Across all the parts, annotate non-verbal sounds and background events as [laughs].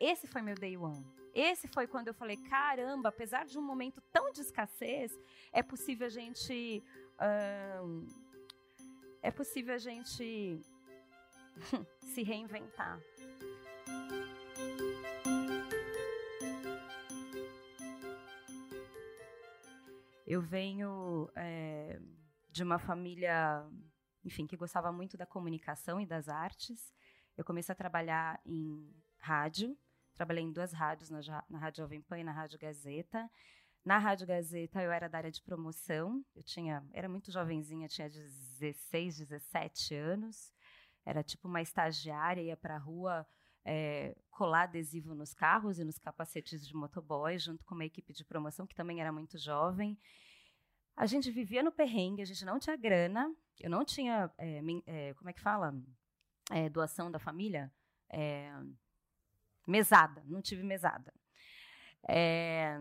esse foi meu day one. Esse foi quando eu falei: caramba, apesar de um momento tão de escassez, é possível a gente. Hum, é possível a gente [laughs] se reinventar. Eu venho é, de uma família, enfim, que gostava muito da comunicação e das artes. Eu comecei a trabalhar em rádio, trabalhei em duas rádios, na, na Rádio Jovem Pan e na Rádio Gazeta. Na Rádio Gazeta eu era da área de promoção, eu tinha, era muito jovenzinha, tinha 16, 17 anos. Era tipo uma estagiária, ia para a rua é, colar adesivo nos carros e nos capacetes de motoboy, junto com uma equipe de promoção que também era muito jovem. A gente vivia no perrengue, a gente não tinha grana, eu não tinha, é, é, como é que fala? Doação da família? Mesada, não tive mesada. É,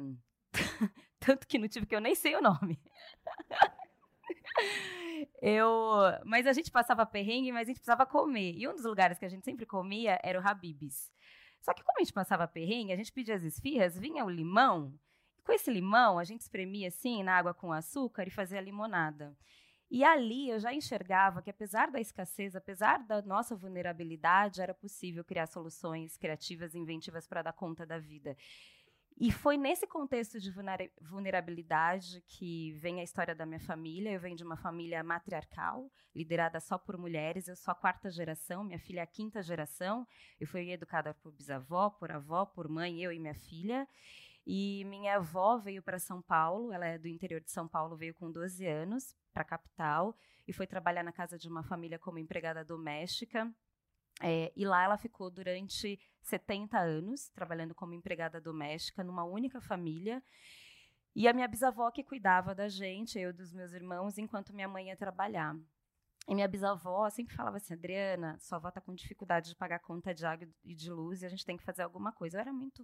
[laughs] tanto que não tive, que eu nem sei o nome. [laughs] Eu, mas a gente passava perrengue, mas a gente precisava comer. E um dos lugares que a gente sempre comia era o Habib's. Só que como a gente passava perrengue, a gente pedia as esfirras, vinha o limão. E com esse limão, a gente espremia assim na água com açúcar e fazia limonada. E ali eu já enxergava que, apesar da escassez, apesar da nossa vulnerabilidade, era possível criar soluções criativas e inventivas para dar conta da vida. E foi nesse contexto de vulnerabilidade que vem a história da minha família. Eu venho de uma família matriarcal, liderada só por mulheres. Eu sou a quarta geração, minha filha é a quinta geração. Eu fui educada por bisavó, por avó, por mãe, eu e minha filha. E minha avó veio para São Paulo, ela é do interior de São Paulo, veio com 12 anos para a capital e foi trabalhar na casa de uma família como empregada doméstica. É, e lá ela ficou durante 70 anos, trabalhando como empregada doméstica numa única família. E a minha bisavó que cuidava da gente, eu dos meus irmãos, enquanto minha mãe ia trabalhar. E minha bisavó sempre falava assim: Adriana, sua avó está com dificuldade de pagar conta de água e de luz e a gente tem que fazer alguma coisa. Eu era muito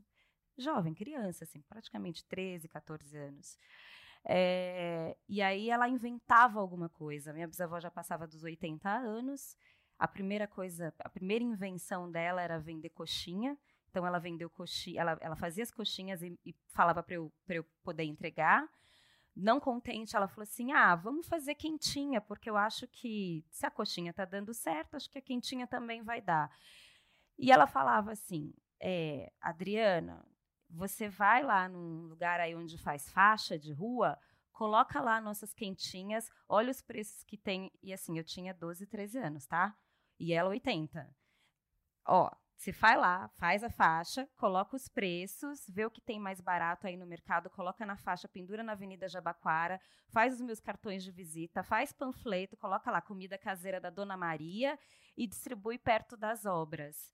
jovem, criança, assim, praticamente 13, 14 anos. É, e aí ela inventava alguma coisa. Minha bisavó já passava dos 80 anos a primeira coisa, a primeira invenção dela era vender coxinha. Então ela vendeu coxinha, ela, ela fazia as coxinhas e, e falava para eu, eu poder entregar. Não contente, ela falou assim: ah, vamos fazer quentinha, porque eu acho que se a coxinha está dando certo, acho que a quentinha também vai dar. E ela falava assim: é, Adriana, você vai lá num lugar aí onde faz faixa de rua, coloca lá nossas quentinhas, olha os preços que tem. E assim, eu tinha 12, 13 anos, tá? e ela 80. Ó, você vai lá, faz a faixa, coloca os preços, vê o que tem mais barato aí no mercado, coloca na faixa, pendura na Avenida Jabaquara, faz os meus cartões de visita, faz panfleto, coloca lá comida caseira da Dona Maria e distribui perto das obras.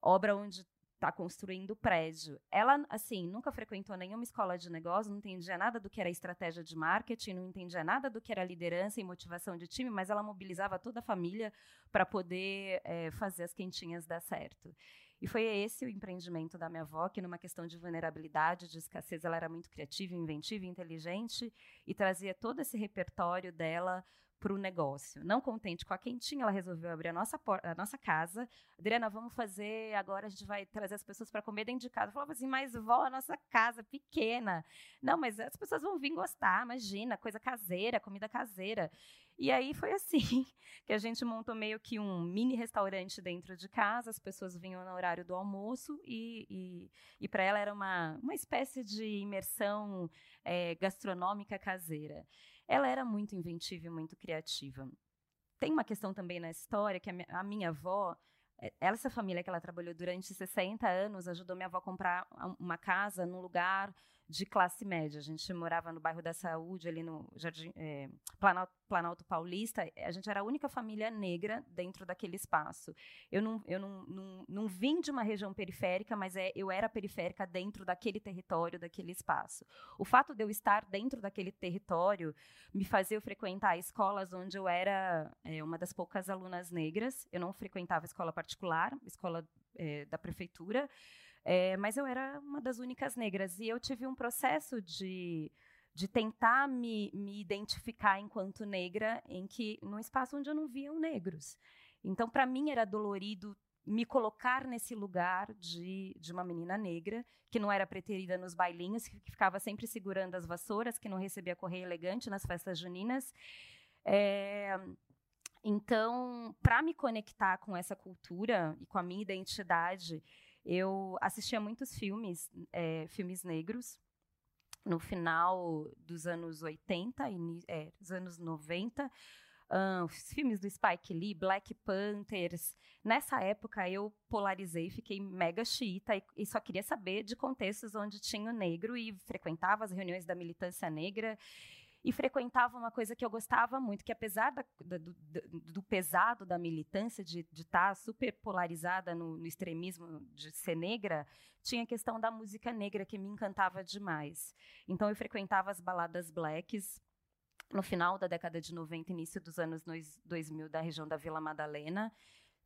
Obra onde está construindo prédio. Ela, assim, nunca frequentou nenhuma escola de negócio, não entendia nada do que era estratégia de marketing, não entendia nada do que era liderança e motivação de time, mas ela mobilizava toda a família para poder é, fazer as quentinhas dar certo. E foi esse o empreendimento da minha avó, que numa questão de vulnerabilidade, de escassez, ela era muito criativa, inventiva, inteligente e trazia todo esse repertório dela para o negócio. Não contente com a quentinha, ela resolveu abrir a nossa, a nossa casa. Adriana, vamos fazer agora, a gente vai trazer as pessoas para comer dentro de casa. Falava assim, mas vó, a nossa casa pequena. Não, mas as pessoas vão vir gostar, imagina, coisa caseira, comida caseira. E aí foi assim [laughs] que a gente montou meio que um mini restaurante dentro de casa, as pessoas vinham no horário do almoço e, e, e para ela era uma, uma espécie de imersão é, gastronômica caseira ela era muito inventiva e muito criativa. Tem uma questão também na história que a minha, a minha avó, é, essa família que ela trabalhou durante 60 anos ajudou minha avó a comprar uma casa num lugar de classe média. A gente morava no bairro da Saúde, ali no Jardim, é, Planalto, Planalto, Paulista. A gente era a única família negra dentro daquele espaço. Eu não, eu não, não, não vim de uma região periférica, mas é, eu era periférica dentro daquele território, daquele espaço. O fato de eu estar dentro daquele território me fazia frequentar escolas onde eu era é, uma das poucas alunas negras. Eu não frequentava escola particular, escola é, da prefeitura. É, mas eu era uma das únicas negras. E eu tive um processo de, de tentar me, me identificar enquanto negra em que num espaço onde eu não via negros. Então, para mim, era dolorido me colocar nesse lugar de, de uma menina negra, que não era preterida nos bailinhos, que ficava sempre segurando as vassouras, que não recebia correio elegante nas festas juninas. É, então, para me conectar com essa cultura e com a minha identidade, eu assistia muitos filmes, é, filmes negros, no final dos anos 80, e, é, dos anos 90, um, os filmes do Spike Lee, Black Panthers. Nessa época eu polarizei, fiquei mega xiita e, e, só queria saber de contextos onde tinha o negro e frequentava as reuniões da militância negra e frequentava uma coisa que eu gostava muito, que apesar da, da, do, do, pesado da militância, de estar tá super polarizada no, no, extremismo de ser negra, tinha a questão da música negra que me encantava demais. Então eu frequentava as baladas blacks, no final da década de 90, início dos anos 2000, da região da Vila Madalena.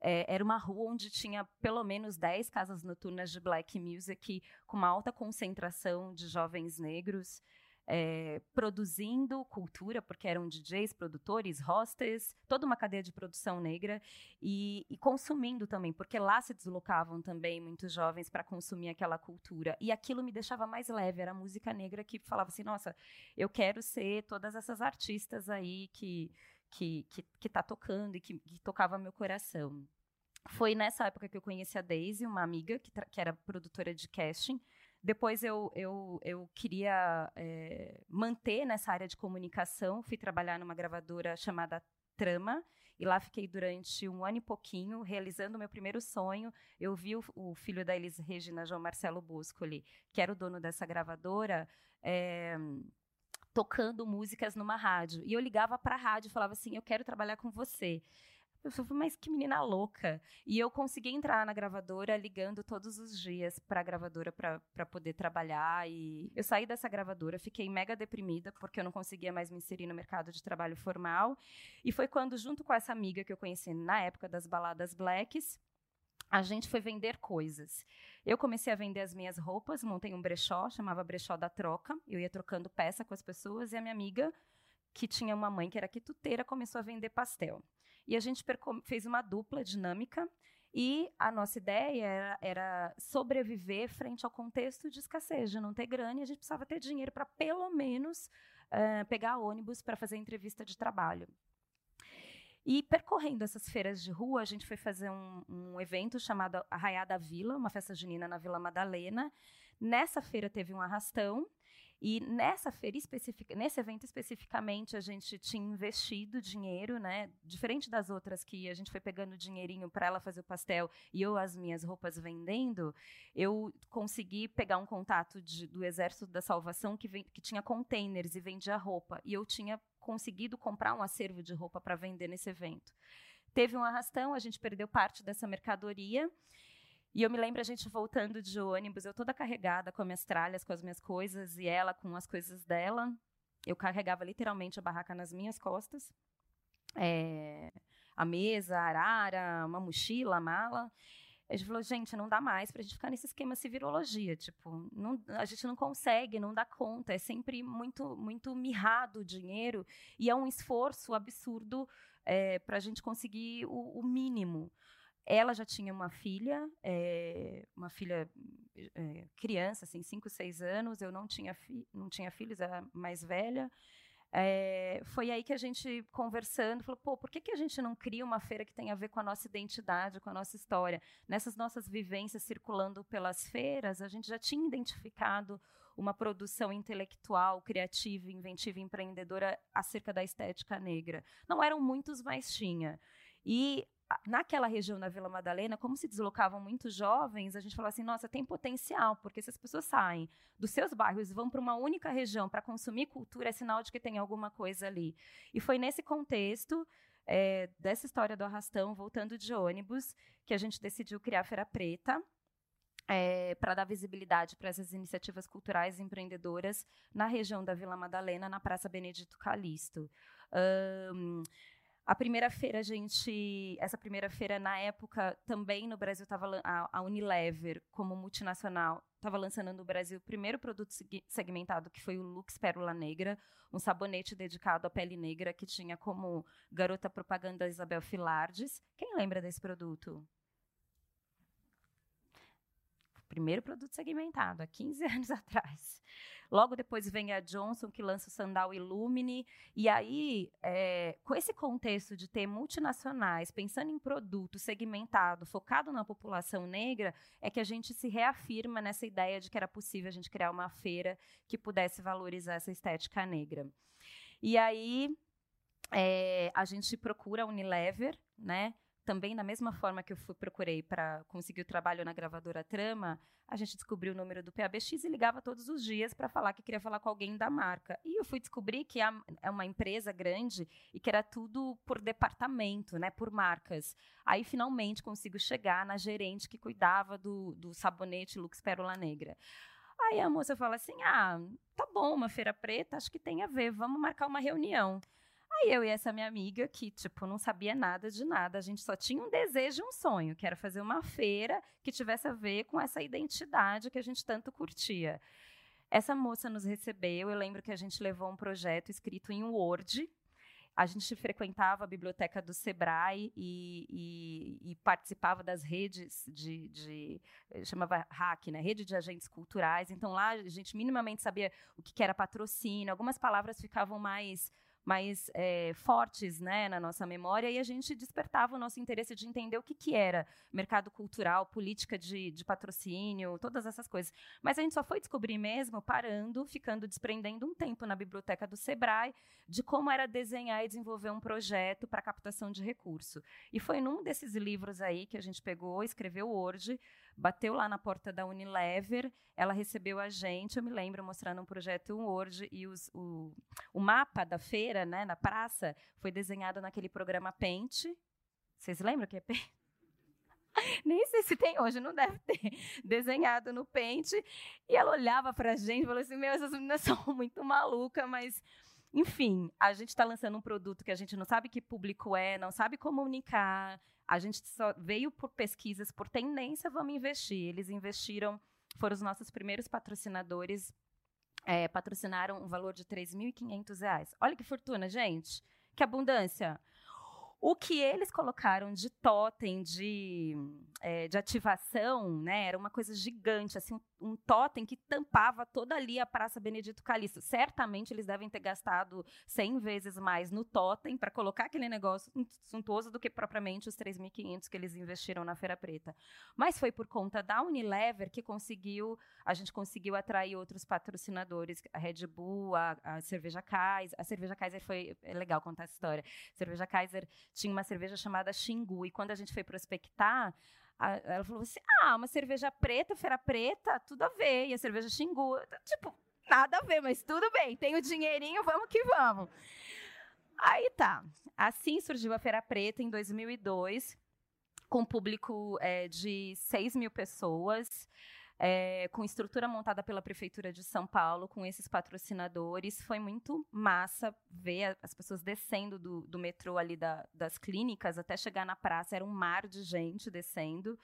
É, era uma rua onde tinha pelo menos 10 casas noturnas de black music, com uma alta concentração de jovens negros é, produzindo cultura, porque eram DJs, produtores, hostess, toda uma cadeia de produção negra, e, e consumindo também, porque lá se deslocavam também muitos jovens para consumir aquela cultura. E aquilo me deixava mais leve, era a música negra que falava assim: nossa, eu quero ser todas essas artistas aí que que, que, que tá tocando e que, que tocava meu coração. Foi nessa época que eu conheci a Daisy, uma amiga que, que era produtora de casting, depois eu, eu, eu queria é, manter nessa área de comunicação, fui trabalhar numa gravadora chamada Trama, e lá fiquei durante um ano e pouquinho, realizando o meu primeiro sonho. Eu vi o, o filho da Elis Regina, João Marcelo Buscoli, que era o dono dessa gravadora, é, tocando músicas numa rádio. E eu ligava para a rádio e falava assim: Eu quero trabalhar com você. Eu falei, mas que menina louca. E eu consegui entrar na gravadora ligando todos os dias para a gravadora para poder trabalhar. E eu saí dessa gravadora, fiquei mega deprimida, porque eu não conseguia mais me inserir no mercado de trabalho formal. E foi quando, junto com essa amiga que eu conheci na época das baladas blacks, a gente foi vender coisas. Eu comecei a vender as minhas roupas, montei um brechó, chamava Brechó da Troca. Eu ia trocando peça com as pessoas e a minha amiga, que tinha uma mãe que era quituteira, começou a vender pastel. E a gente fez uma dupla dinâmica e a nossa ideia era, era, sobreviver frente ao contexto de escassez, de não ter grana, e a gente precisava ter dinheiro para, pelo menos, uh, pegar ônibus para fazer entrevista de trabalho. E percorrendo essas feiras de rua, a gente foi fazer um, um evento chamado Arraiada Vila, uma festa junina na Vila Madalena. Nessa feira teve um arrastão, e nessa feira específica, nesse evento especificamente, a gente tinha investido dinheiro, né? Diferente das outras que a gente foi pegando dinheirinho para ela fazer o pastel e eu as minhas roupas vendendo, eu consegui pegar um contato de, do Exército da Salvação que, vem, que tinha containers e vendia roupa. E eu tinha conseguido comprar um acervo de roupa para vender nesse evento. Teve um arrastão, a gente perdeu parte dessa mercadoria. E eu me lembro a gente voltando de ônibus, eu toda carregada com as minhas tralhas, com as minhas coisas, e ela com as coisas dela. Eu carregava literalmente a barraca nas minhas costas. É, a mesa, a arara, uma mochila, a mala. A gente falou, gente, não dá mais para a gente ficar nesse esquema civirologia. Tipo, não, a gente não consegue, não dá conta. É sempre muito, muito mirrado o dinheiro e é um esforço absurdo é, para a gente conseguir o, o mínimo. Ela já tinha uma filha, é, uma filha é, criança, assim, 5, 6 anos. Eu não tinha, não tinha filhos, era mais velha. É, foi aí que a gente, conversando, falou: pô, por que, que a gente não cria uma feira que tenha a ver com a nossa identidade, com a nossa história? Nessas nossas vivências circulando pelas feiras, a gente já tinha identificado uma produção intelectual, criativa, inventiva, empreendedora acerca da estética negra. Não eram muitos, mas tinha. E naquela região da Vila Madalena, como se deslocavam muitos jovens, a gente falou assim: nossa, tem potencial, porque se as pessoas saem dos seus bairros e vão para uma única região para consumir cultura, é sinal de que tem alguma coisa ali. E foi nesse contexto. É, dessa história do arrastão, voltando de ônibus, que a gente decidiu criar a Feira Preta, é, para dar visibilidade para essas iniciativas culturais e empreendedoras na região da Vila Madalena, na Praça Benedito Calixto. Um, a primeira feira, a gente. Essa primeira feira, na época, também no Brasil estava a, a Unilever, como multinacional, estava lançando no Brasil o primeiro produto segmentado, que foi o Lux Pérola Negra, um sabonete dedicado à pele negra, que tinha como garota propaganda Isabel Filardes. Quem lembra desse produto? Primeiro produto segmentado, há 15 [laughs] anos atrás. Logo depois vem a Johnson, que lança o Sandal Illumine. E aí, é, com esse contexto de ter multinacionais pensando em produto segmentado, focado na população negra, é que a gente se reafirma nessa ideia de que era possível a gente criar uma feira que pudesse valorizar essa estética negra. E aí, é, a gente procura a Unilever, né? Também da mesma forma que eu fui, procurei para conseguir o trabalho na gravadora Trama, a gente descobriu o número do PABX e ligava todos os dias para falar que queria falar com alguém da marca. E eu fui descobrir que é uma empresa grande e que era tudo por departamento, né, por marcas. Aí finalmente consigo chegar na gerente que cuidava do, do sabonete Lux Pérola Negra. Aí a moça fala assim: "Ah, tá bom, uma feira preta, acho que tem a ver, vamos marcar uma reunião". Aí eu e essa minha amiga, que, tipo, não sabia nada de nada, a gente só tinha um desejo e um sonho, que era fazer uma feira que tivesse a ver com essa identidade que a gente tanto curtia. Essa moça nos recebeu, eu lembro que a gente levou um projeto escrito em Word, a gente frequentava a biblioteca do Sebrae e, e, e participava das redes de, de, chamava RAC, né, rede de agentes culturais. Então lá a gente minimamente sabia o que era patrocínio. Algumas palavras ficavam mais mais é, fortes né, na nossa memória e a gente despertava o nosso interesse de entender o que, que era mercado cultural, política de, de patrocínio, todas essas coisas. Mas a gente só foi descobrir mesmo parando, ficando desprendendo um tempo na biblioteca do Sebrae de como era desenhar e desenvolver um projeto para captação de recurso. E foi num desses livros aí que a gente pegou, escreveu Word, bateu lá na porta da Unilever, ela recebeu a gente, eu me lembro, mostrando um projeto Word e os, o, o mapa da feira, né, na praça, foi desenhado naquele programa Paint. Vocês lembram que é Paint? [laughs] Nem sei se tem hoje, não deve ter. Desenhado no Paint. E ela olhava para a gente e falou assim: Meu, essas meninas [laughs] são muito malucas, mas. Enfim, a gente está lançando um produto que a gente não sabe que público é, não sabe comunicar, a gente só veio por pesquisas, por tendência, vamos investir. Eles investiram, foram os nossos primeiros patrocinadores, é, patrocinaram um valor de R$ 3.500. Olha que fortuna, gente. Que abundância. O que eles colocaram de totem, de, é, de ativação, né, era uma coisa gigante, assim, um, um totem que tampava toda ali a Praça Benedito Calixto. Certamente eles devem ter gastado 100 vezes mais no totem para colocar aquele negócio suntuoso do que propriamente os 3.500 que eles investiram na Feira Preta. Mas foi por conta da Unilever que conseguiu, a gente conseguiu atrair outros patrocinadores, a Red Bull, a, a Cerveja Kaiser. A Cerveja Kaiser foi, é legal contar essa história. A Cerveja Kaiser tinha uma cerveja chamada Xingu. E quando a gente foi prospectar, ela falou assim: ah, uma cerveja preta, feira preta, tudo a ver. E a cerveja Xingu, tipo, nada a ver, mas tudo bem, tem o dinheirinho, vamos que vamos. Aí tá. Assim surgiu a Feira Preta em 2002, com público é, de 6 mil pessoas é, com estrutura montada pela Prefeitura de São Paulo, com esses patrocinadores. Foi muito massa ver as pessoas descendo do, do metrô ali da, das clínicas até chegar na praça. Era um mar de gente descendo.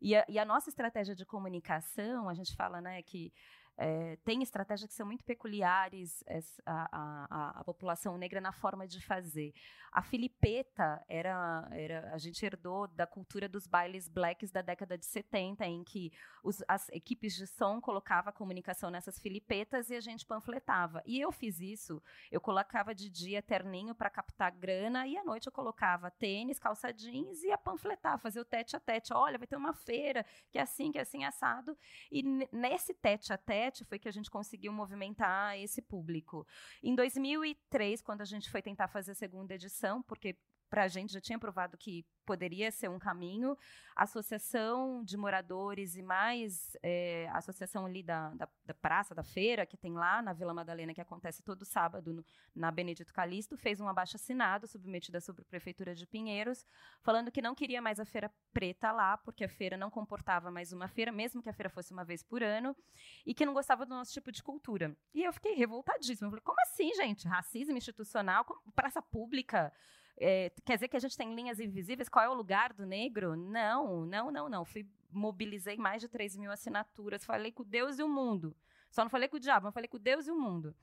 E a, e a nossa estratégia de comunicação, a gente fala né, que é, tem estratégias que são muito peculiares à, população negra na forma de fazer. A filipeta era, era, a gente herdou da cultura dos bailes blacks da década de 70, em que os, as equipes de som colocavam a comunicação nessas filipetas e a gente panfletava. E eu fiz isso, eu colocava de dia terninho para captar grana e à noite eu colocava tênis, calça jeans e ia panfletar, fazer o tete a tete. Olha, vai ter uma feira que é assim, que é assim, assado. E nesse tete a tete, 2007 foi que a gente conseguiu movimentar esse público. Em 2003, quando a gente foi tentar fazer a segunda edição, porque para a gente já tinha provado que poderia ser um caminho. A associação de moradores e mais é, a associação ali da, da, da, Praça da Feira, que tem lá na Vila Madalena, que acontece todo sábado no, na Benedito Calixto, fez um abaixo assinado submetido à Subprefeitura de Pinheiros, falando que não queria mais a Feira Preta lá, porque a feira não comportava mais uma feira, mesmo que a feira fosse uma vez por ano, e que não gostava do nosso tipo de cultura. E eu fiquei revoltadíssima. Eu falei, como assim, gente? Racismo institucional? Praça pública? É, quer dizer que a gente tem linhas invisíveis? Qual é o lugar do negro? Não, não, não, não. Fui, mobilizei mais de 3 mil assinaturas, falei com Deus e o mundo. Só não falei com o diabo, mas falei com Deus e o mundo.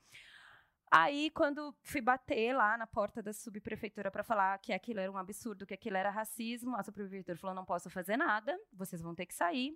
Aí, quando fui bater lá na porta da subprefeitura para falar que aquilo era um absurdo, que aquilo era racismo, a subprefeitura falou: não posso fazer nada, vocês vão ter que sair.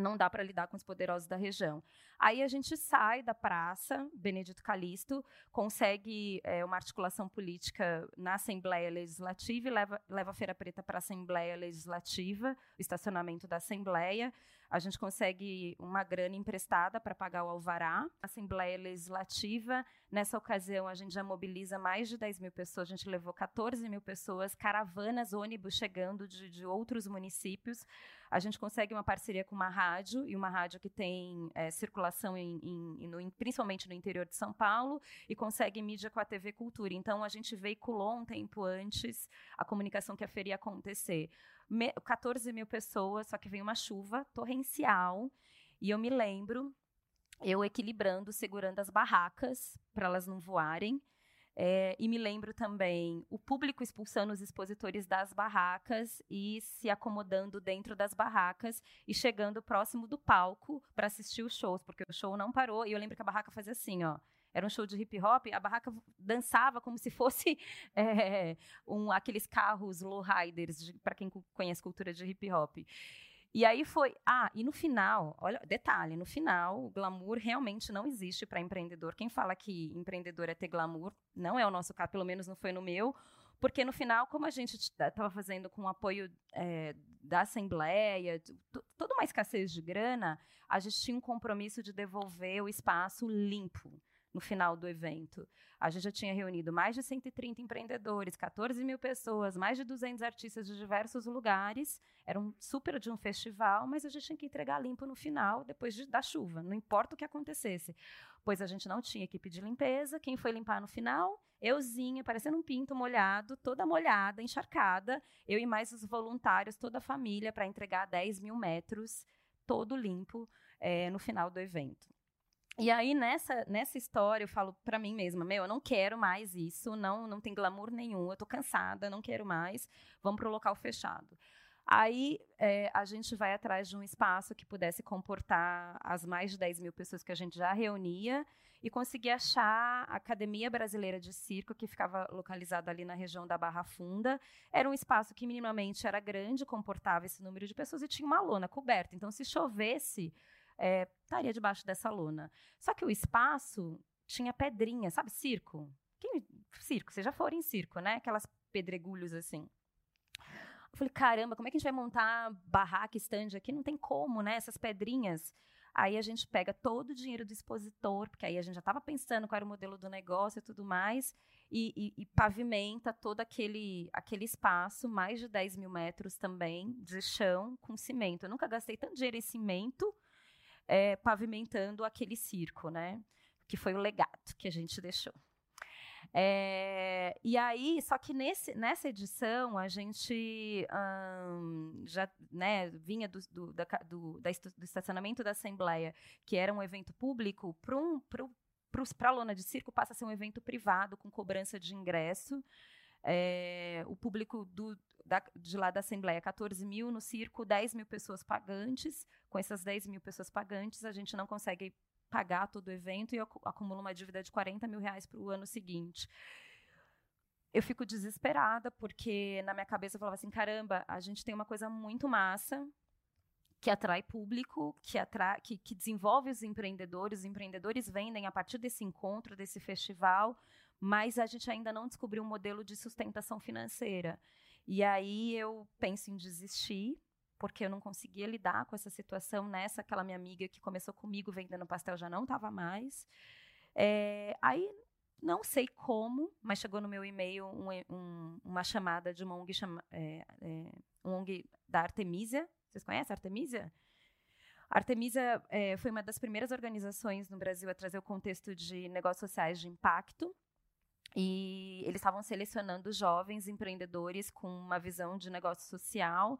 Não dá para lidar com os poderosos da região. Aí a gente sai da praça, Benedito Calixto, consegue é, uma articulação política na Assembleia Legislativa e leva, leva a Feira Preta para a Assembleia Legislativa, o estacionamento da Assembleia. A gente consegue uma grana emprestada para pagar o alvará. Assembleia Legislativa, nessa ocasião, a gente já mobiliza mais de 10 mil pessoas, a gente levou 14 mil pessoas, caravanas, ônibus chegando de, de outros municípios. A gente consegue uma parceria com uma rádio, e uma rádio que tem é, circulação em, em, no, principalmente no interior de São Paulo, e consegue mídia com a TV Cultura. Então, a gente veiculou um tempo antes a comunicação que a feira ia acontecer. Me, 14 mil pessoas, só que veio uma chuva torrencial. E eu me lembro, eu equilibrando, segurando as barracas para elas não voarem. É, e me lembro também o público expulsando os expositores das barracas e se acomodando dentro das barracas e chegando próximo do palco para assistir os shows, porque o show não parou. E eu lembro que a barraca fazia assim, ó. Era um show de hip hop, a barraca dançava como se fosse é, [laughs] um, aqueles carros lowriders, para quem conhece cultura de hip hop. E aí foi. Ah, e no final, olha, detalhe: no final, o glamour realmente não existe para empreendedor. Quem fala que empreendedor é ter glamour, não é o nosso caso, pelo menos não foi no meu. Porque no final, como a gente estava fazendo com o apoio é, da Assembleia, toda uma escassez de grana, a gente tinha um compromisso de devolver o espaço limpo no final do evento. A gente já tinha reunido mais de 130 empreendedores, 14 mil pessoas, mais de 200 artistas de diversos lugares. Era um super de um festival, mas a gente tinha que entregar limpo no final, depois de, da chuva, não importa o que acontecesse. Pois a gente não tinha equipe de limpeza. Quem foi limpar no final? Euzinha, parecendo um pinto molhado, toda molhada, encharcada. Eu e mais os voluntários, toda a família, para entregar 10 mil metros, todo limpo, é, no final do evento. E aí, nessa, nessa história, eu falo para mim mesma, meu, eu não quero mais isso, não, não tem glamour nenhum, eu tô cansada, não quero mais, vamos para o local fechado. Aí é, a gente vai atrás de um espaço que pudesse comportar as mais de 10 mil pessoas que a gente já reunia e conseguir achar a Academia Brasileira de Circo, que ficava localizada ali na região da Barra Funda. Era um espaço que minimamente era grande, comportava esse número de pessoas e tinha uma lona coberta. Então, se chovesse, é, estaria debaixo dessa lona. Só que o espaço tinha pedrinha, sabe, circo? Quem, circo, vocês já foram em circo, né? Aquelas pedregulhos assim. Eu falei, caramba, como é que a gente vai montar barraca, stand aqui? Não tem como, né? Essas pedrinhas. Aí a gente pega todo o dinheiro do expositor, porque aí a gente já estava pensando qual era o modelo do negócio e tudo mais, e, e, e, pavimenta todo aquele, aquele espaço, mais de 10 mil metros também, de chão, com cimento. Eu nunca gastei tanto dinheiro em cimento é, pavimentando aquele circo, né? Que foi o legado que a gente deixou. É, e aí, só que nesse, nessa edição a gente hum, já né, vinha do, do, da, do, da, do, estacionamento da Assembleia, que era um evento público, para um, a lona de circo passa a ser um evento privado com cobrança de ingresso. É, o público do, da, de lá da Assembleia, 14 mil no circo, 10 mil pessoas pagantes. Com essas 10 mil pessoas pagantes, a gente não consegue pagar todo o evento e acumula uma dívida de 40 mil reais para o ano seguinte. Eu fico desesperada, porque na minha cabeça eu falava assim: caramba, a gente tem uma coisa muito massa, que atrai público, que, atrai, que, que, desenvolve os empreendedores, os empreendedores vendem a partir desse encontro, desse festival, mas a gente ainda não descobriu um modelo de sustentação financeira. E aí eu penso em desistir, porque eu não conseguia lidar com essa situação. Nessa, aquela minha amiga que começou comigo vendendo pastel já não estava mais. É, aí não sei como, mas chegou no meu e-mail um, um, uma chamada de uma ONG, chama, é, é, um ONG da Artemisia. Vocês conhecem a Artemisia? A Artemisia é, foi uma das primeiras organizações no Brasil a trazer o contexto de negócios sociais de impacto. E eles estavam selecionando jovens empreendedores com uma visão de negócio social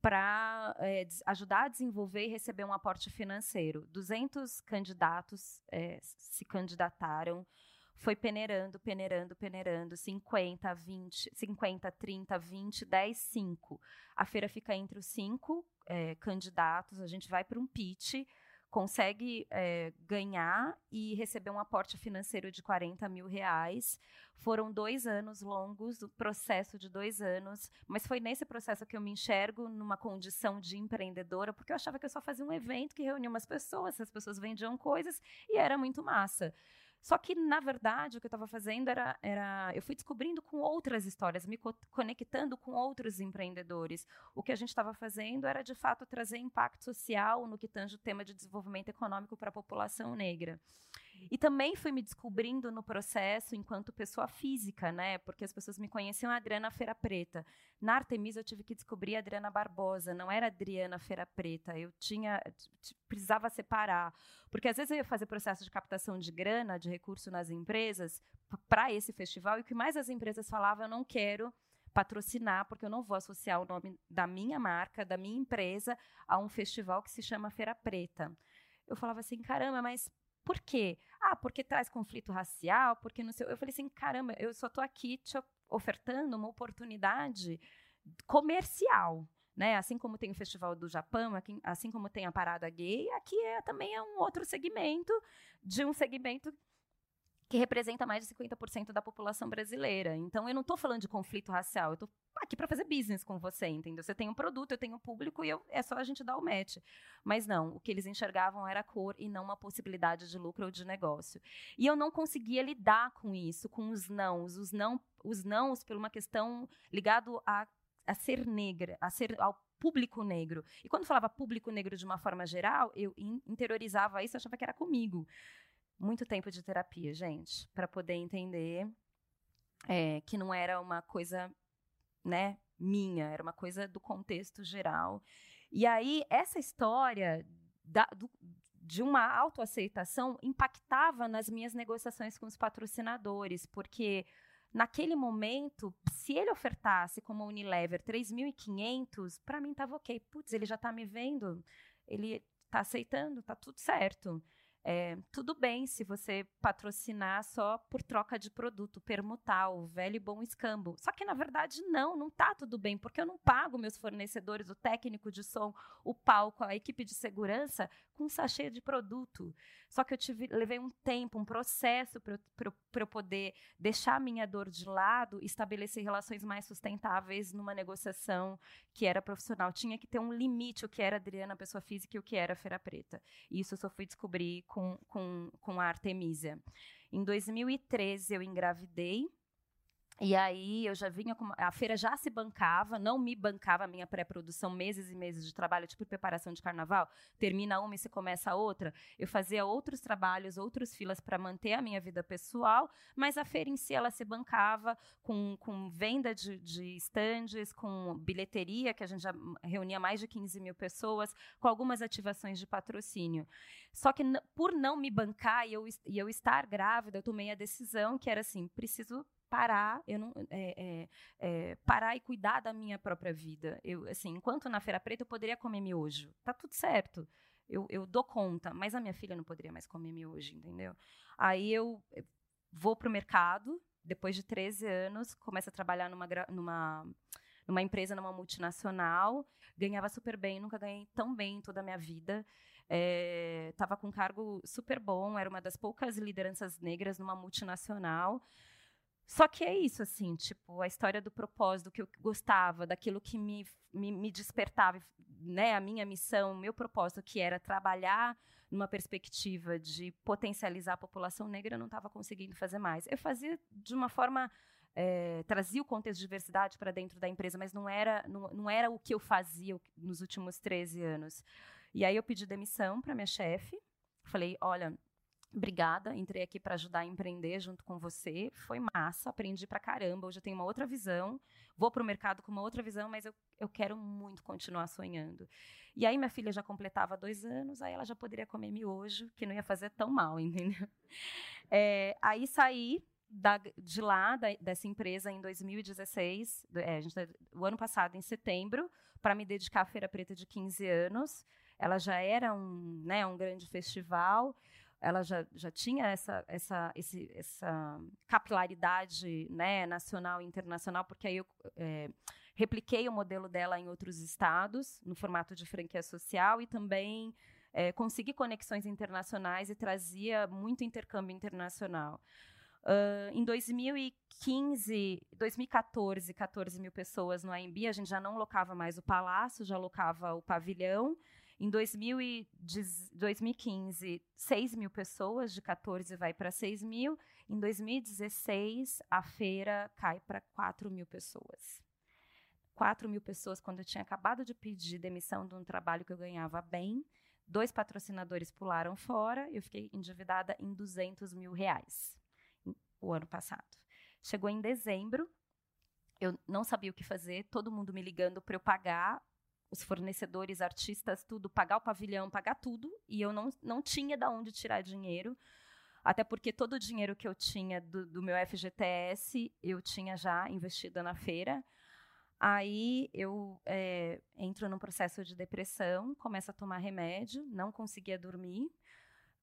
para é, ajudar a desenvolver e receber um aporte financeiro. 200 candidatos é, se candidataram, foi peneirando, peneirando, peneirando, 50, 20, 50, 30, 20, 10, 5. A feira fica entre os cinco é, candidatos, a gente vai para um pitch consegue é, ganhar e receber um aporte financeiro de 40 mil reais. Foram dois anos longos, o processo de dois anos, mas foi nesse processo que eu me enxergo numa condição de empreendedora, porque eu achava que eu só fazia um evento que reunia umas pessoas, as pessoas vendiam coisas e era muito massa. Só que, na verdade, o que eu estava fazendo era, era. Eu fui descobrindo com outras histórias, me co conectando com outros empreendedores. O que a gente estava fazendo era, de fato, trazer impacto social no que tange o tema de desenvolvimento econômico para a população negra. E também fui me descobrindo no processo enquanto pessoa física, né? Porque as pessoas me conheciam a Adriana Feira Preta. Na Artemisa eu tive que descobrir a Adriana Barbosa, não era Adriana Feira Preta. Eu tinha precisava separar, porque às vezes eu ia fazer processo de captação de grana, de recurso nas empresas para esse festival e o que mais as empresas falavam, eu não quero patrocinar, porque eu não vou associar o nome da minha marca, da minha empresa, a um festival que se chama Feira Preta. Eu falava assim, caramba, mas por quê? Ah, porque traz conflito racial, porque não sei. Eu falei assim, caramba, eu só estou aqui te ofertando uma oportunidade comercial. Né? Assim como tem o Festival do Japão, assim como tem a Parada Gay, aqui é, também é um outro segmento de um segmento que representa mais de 50% da população brasileira. Então, eu não estou falando de conflito racial, eu estou aqui para fazer business com você, entendeu? Você tem um produto, eu tenho um público e eu, é só a gente dar o match. Mas não, o que eles enxergavam era cor e não uma possibilidade de lucro ou de negócio. E eu não conseguia lidar com isso, com os nãos, os não, os nãos por uma questão ligado a, a ser negra, a ser ao público negro. E quando falava público negro de uma forma geral, eu interiorizava isso, achava que era comigo muito tempo de terapia, gente, para poder entender é, que não era uma coisa, né, minha, era uma coisa do contexto geral. E aí, essa história da, do, de uma autoaceitação impactava nas minhas negociações com os patrocinadores, porque naquele momento, se ele ofertasse como Unilever 3.500, para mim estava ok. Putz, ele já está me vendo, ele está aceitando, está tudo certo. É, tudo bem se você patrocinar só por troca de produto, permutar o velho e bom escambo. Só que, na verdade, não, não tá tudo bem, porque eu não pago meus fornecedores, o técnico de som, o palco, a equipe de segurança, com um sachê de produto. Só que eu tive, levei um tempo, um processo para eu, poder deixar a minha dor de lado estabelecer relações mais sustentáveis numa negociação que era profissional. Tinha que ter um limite o que era Adriana, pessoa física, e o que era Feira Preta. E isso eu só fui descobrir com, com, com a Artemisia. Em 2013, eu engravidei e aí eu já vinha com. A feira já se bancava, não me bancava a minha pré-produção, meses e meses de trabalho, tipo preparação de carnaval. Termina uma e se começa outra. Eu fazia outros trabalhos, outros filas para manter a minha vida pessoal, mas a feira em si ela se bancava com, com venda de, de estandes, com bilheteria, que a gente já reunia mais de 15 mil pessoas, com algumas ativações de patrocínio. Só que por não me bancar e eu, e eu estar grávida, eu tomei a decisão que era assim: preciso parar, eu não, é, é, é, parar e cuidar da minha própria vida. Eu, assim, enquanto na Feira Preta eu poderia comer miojo, tá tudo certo. Eu, eu dou conta, mas a minha filha não poderia mais comer miojo, entendeu? Aí eu vou para o mercado, depois de 13 anos, começo a trabalhar numa, numa, numa empresa, numa multinacional, ganhava super bem, nunca ganhei tão bem em toda a minha vida. Estava é, com um cargo super bom, era uma das poucas lideranças negras numa multinacional. Só que é isso, assim, tipo, a história do propósito que eu gostava, daquilo que me, me, me despertava, né, a minha missão, o meu propósito, que era trabalhar numa perspectiva de potencializar a população negra, eu não estava conseguindo fazer mais. Eu fazia de uma forma é, trazia o contexto de diversidade para dentro da empresa, mas não era, não, não era o que eu fazia nos últimos 13 anos. E aí eu pedi demissão para minha chefe. Falei, olha, Obrigada, entrei aqui para ajudar a empreender junto com você. Foi massa, aprendi pra caramba. Hoje eu tenho uma outra visão, vou para o mercado com uma outra visão, mas eu, eu quero muito continuar sonhando. E aí minha filha já completava dois anos, aí ela já poderia comer miojo, que não ia fazer tão mal, [laughs] entendeu? É, aí saí da, de lá, da, dessa empresa, em 2016, é, gente, tá, o ano passado, em setembro, para me dedicar à Feira Preta de 15 anos. Ela já era um, né, um grande festival ela já, já tinha essa, essa, esse, essa capilaridade né, nacional e internacional, porque aí eu é, repliquei o modelo dela em outros estados, no formato de franquia social, e também é, consegui conexões internacionais e trazia muito intercâmbio internacional. Uh, em 2015, 2014, 14 mil pessoas no AMB, a gente já não locava mais o palácio, já locava o pavilhão. Em 2015, 6 mil pessoas, de 14 vai para 6 mil. Em 2016, a feira cai para 4 mil pessoas. 4 mil pessoas, quando eu tinha acabado de pedir demissão de um trabalho que eu ganhava bem, dois patrocinadores pularam fora, eu fiquei endividada em 200 mil reais o ano passado. Chegou em dezembro, eu não sabia o que fazer, todo mundo me ligando para eu pagar os fornecedores, artistas, tudo, pagar o pavilhão, pagar tudo, e eu não, não tinha de onde tirar dinheiro, até porque todo o dinheiro que eu tinha do, do meu FGTS, eu tinha já investido na feira. Aí eu é, entro num processo de depressão, começo a tomar remédio, não conseguia dormir,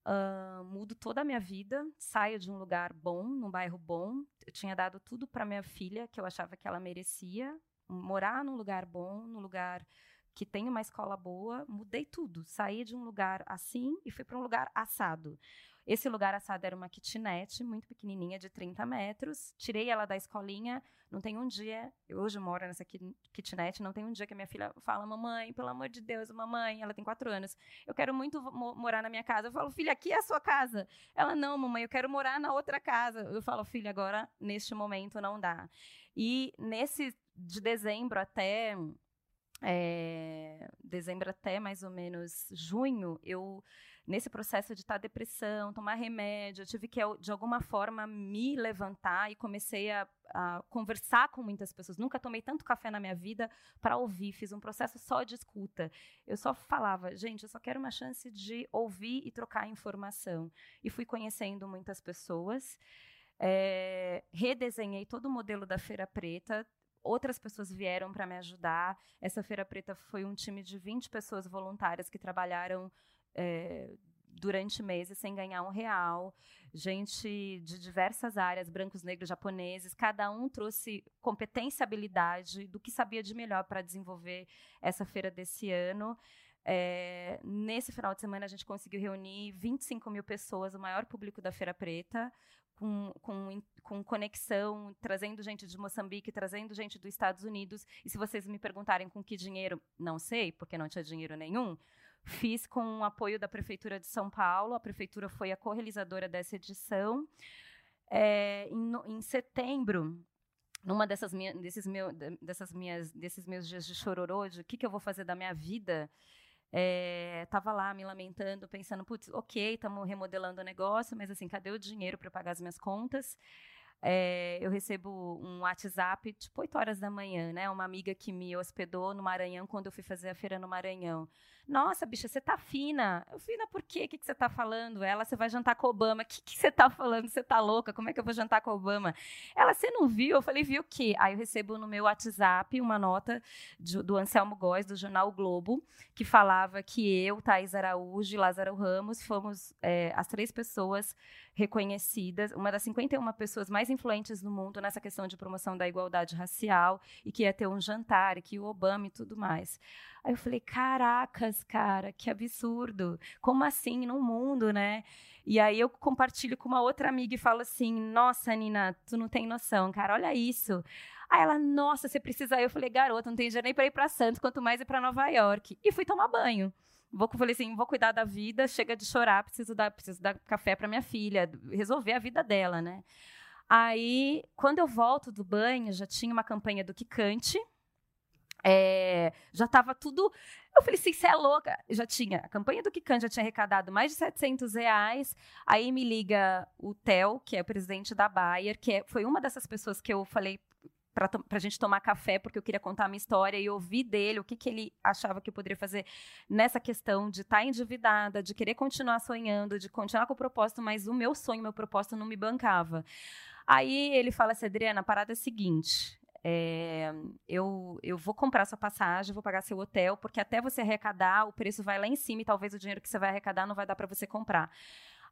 uh, mudo toda a minha vida, saio de um lugar bom, num bairro bom. Eu tinha dado tudo para minha filha, que eu achava que ela merecia, morar num lugar bom, num lugar que tem uma escola boa, mudei tudo. Saí de um lugar assim e fui para um lugar assado. Esse lugar assado era uma kitnet muito pequenininha, de 30 metros. Tirei ela da escolinha. Não tem um dia, eu hoje moro nessa kitnet, não tem um dia que a minha filha fala, mamãe, pelo amor de Deus, mamãe, ela tem quatro anos, eu quero muito morar na minha casa. Eu falo, filha, aqui é a sua casa. Ela, não, mamãe, eu quero morar na outra casa. Eu falo, filha, agora, neste momento, não dá. E nesse, de dezembro até é, dezembro até mais ou menos junho, eu nesse processo de estar depressão, tomar remédio, eu tive que de alguma forma me levantar e comecei a, a conversar com muitas pessoas. Nunca tomei tanto café na minha vida para ouvir, fiz um processo só de escuta. Eu só falava, gente, eu só quero uma chance de ouvir e trocar informação. E fui conhecendo muitas pessoas. É, redesenhei todo o modelo da Feira Preta, outras pessoas vieram para me ajudar. Essa Feira Preta foi um time de 20 pessoas voluntárias que trabalharam é, durante meses sem ganhar um real. Gente de diversas áreas, brancos, negros, japoneses, cada um trouxe competência habilidade do que sabia de melhor para desenvolver essa feira desse ano. É, nesse final de semana, a gente conseguiu reunir 25 mil pessoas, o maior público da Feira Preta, com, com, com conexão, trazendo gente de Moçambique, trazendo gente dos Estados Unidos. E se vocês me perguntarem com que dinheiro, não sei, porque não tinha dinheiro nenhum. Fiz com o apoio da Prefeitura de São Paulo. A Prefeitura foi a co-realizadora dessa edição. É, em, em setembro, numa dessas, minha, desses, meu, dessas minhas, desses meus dias de chororô, de o que, que eu vou fazer da minha vida, É, lá me lamentando, pensando, putz, ok, estamos remodelando o negócio, mas assim, cadê o dinheiro para pagar as minhas contas? É, eu recebo um WhatsApp, tipo 8 horas da manhã, né? Uma amiga que me hospedou no Maranhão quando eu fui fazer a feira no Maranhão. Nossa, bicha, você tá fina. Eu, fina por quê? O que, que você tá falando? Ela, você vai jantar com Obama. O que, que você tá falando? Você tá louca? Como é que eu vou jantar com Obama? Ela, você não viu? Eu falei, viu o quê? Aí eu recebo no meu WhatsApp uma nota de, do Anselmo Góes, do jornal o Globo, que falava que eu, Thaís Araújo e Lázaro Ramos fomos é, as três pessoas reconhecidas, uma das 51 pessoas mais influentes no mundo nessa questão de promoção da igualdade racial e que ia ter um jantar, e que o Obama e tudo mais. Aí eu falei, caracas, cara, que absurdo. Como assim no mundo, né? E aí eu compartilho com uma outra amiga e falo assim: "Nossa, Nina, tu não tem noção, cara, olha isso". Aí ela: "Nossa, você precisa". Eu falei: "Garota, não tem dinheiro nem para ir para Santos, quanto mais ir para Nova York". E fui tomar banho. Vou, falei assim, vou cuidar da vida, chega de chorar, preciso dar, preciso dar café para minha filha, resolver a vida dela, né? Aí, quando eu volto do banho, já tinha uma campanha do Kikante, é, já estava tudo. Eu falei assim, você é louca. já tinha. A campanha do Kikan já tinha arrecadado mais de 700 reais. Aí me liga o Theo, que é o presidente da Bayer, que é, foi uma dessas pessoas que eu falei para a gente tomar café, porque eu queria contar a minha história e ouvir dele o que, que ele achava que eu poderia fazer nessa questão de estar tá endividada, de querer continuar sonhando, de continuar com o propósito, mas o meu sonho, meu propósito não me bancava. Aí ele fala assim, Adriana, a parada é a seguinte: é, eu, eu vou comprar sua passagem, vou pagar seu hotel, porque até você arrecadar, o preço vai lá em cima e talvez o dinheiro que você vai arrecadar não vai dar para você comprar.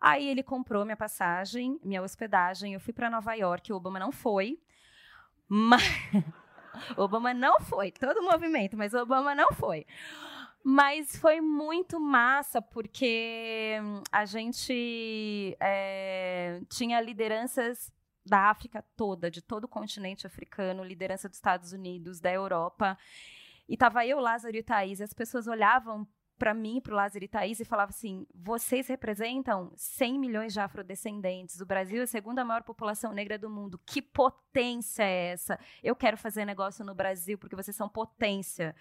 Aí ele comprou minha passagem, minha hospedagem, eu fui para Nova York, o Obama não foi, mas... [laughs] Obama não foi, todo o movimento, mas o Obama não foi. Mas foi muito massa, porque a gente é, tinha lideranças da África toda, de todo o continente africano, liderança dos Estados Unidos, da Europa. E tava eu, Lázaro e Thaís, e as pessoas olhavam para mim, para o Lázaro e Thaís, e falavam assim: vocês representam 100 milhões de afrodescendentes. O Brasil é a segunda maior população negra do mundo. Que potência é essa? Eu quero fazer negócio no Brasil porque vocês são potência.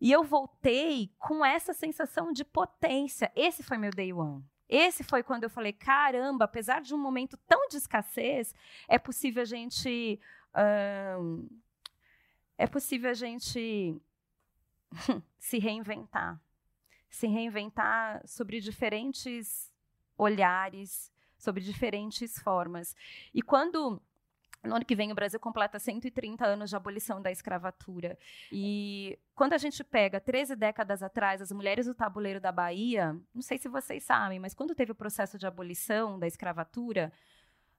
E eu voltei com essa sensação de potência. Esse foi meu day one. Esse foi quando eu falei: caramba, apesar de um momento tão de escassez, é possível a gente. é possível a gente [laughs] se reinventar. Se reinventar sobre diferentes olhares, sobre diferentes formas. E quando no ano que vem, o Brasil completa 130 anos de abolição da escravatura. E quando a gente pega 13 décadas atrás, as mulheres do tabuleiro da Bahia, não sei se vocês sabem, mas quando teve o processo de abolição da escravatura,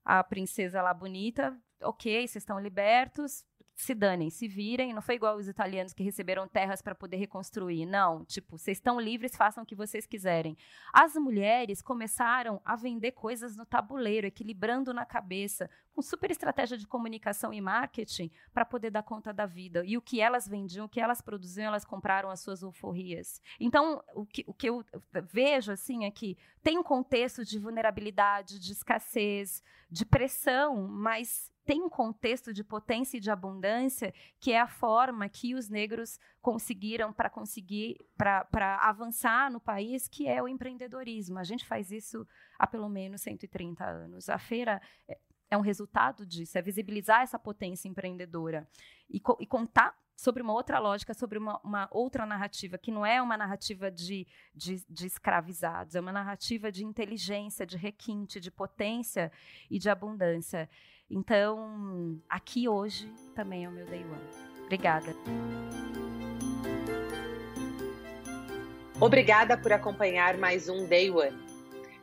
a princesa lá bonita, ok, vocês estão libertos, se danem, se virem. Não foi igual os italianos que receberam terras para poder reconstruir. Não, tipo, vocês estão livres, façam o que vocês quiserem. As mulheres começaram a vender coisas no tabuleiro, equilibrando na cabeça, com super estratégia de comunicação e marketing para poder dar conta da vida. E o que elas vendiam, o que elas produziam, elas compraram as suas alforrias. Então, o que, o que eu vejo assim é que tem um contexto de vulnerabilidade, de escassez, de pressão, mas tem um contexto de potência e de abundância que é a forma que os negros conseguiram para conseguir para avançar no país, que é o empreendedorismo. A gente faz isso há pelo menos 130 anos. A feira é, é um resultado disso, é visibilizar essa potência empreendedora e, co e contar sobre uma outra lógica, sobre uma, uma, outra narrativa, que não é uma narrativa de, de, de, escravizados, é uma narrativa de inteligência, de requinte, de potência e de abundância. Então, aqui hoje também é o meu day one. Obrigada. Obrigada por acompanhar mais um Day One.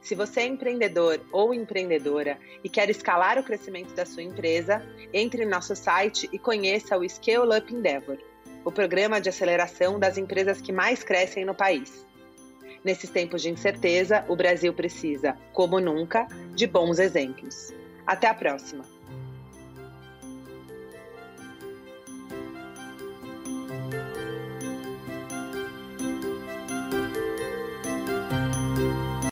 Se você é empreendedor ou empreendedora e quer escalar o crescimento da sua empresa, entre em nosso site e conheça o Scale Up Endeavor, o programa de aceleração das empresas que mais crescem no país. Nesses tempos de incerteza, o Brasil precisa, como nunca, de bons exemplos. Até a próxima!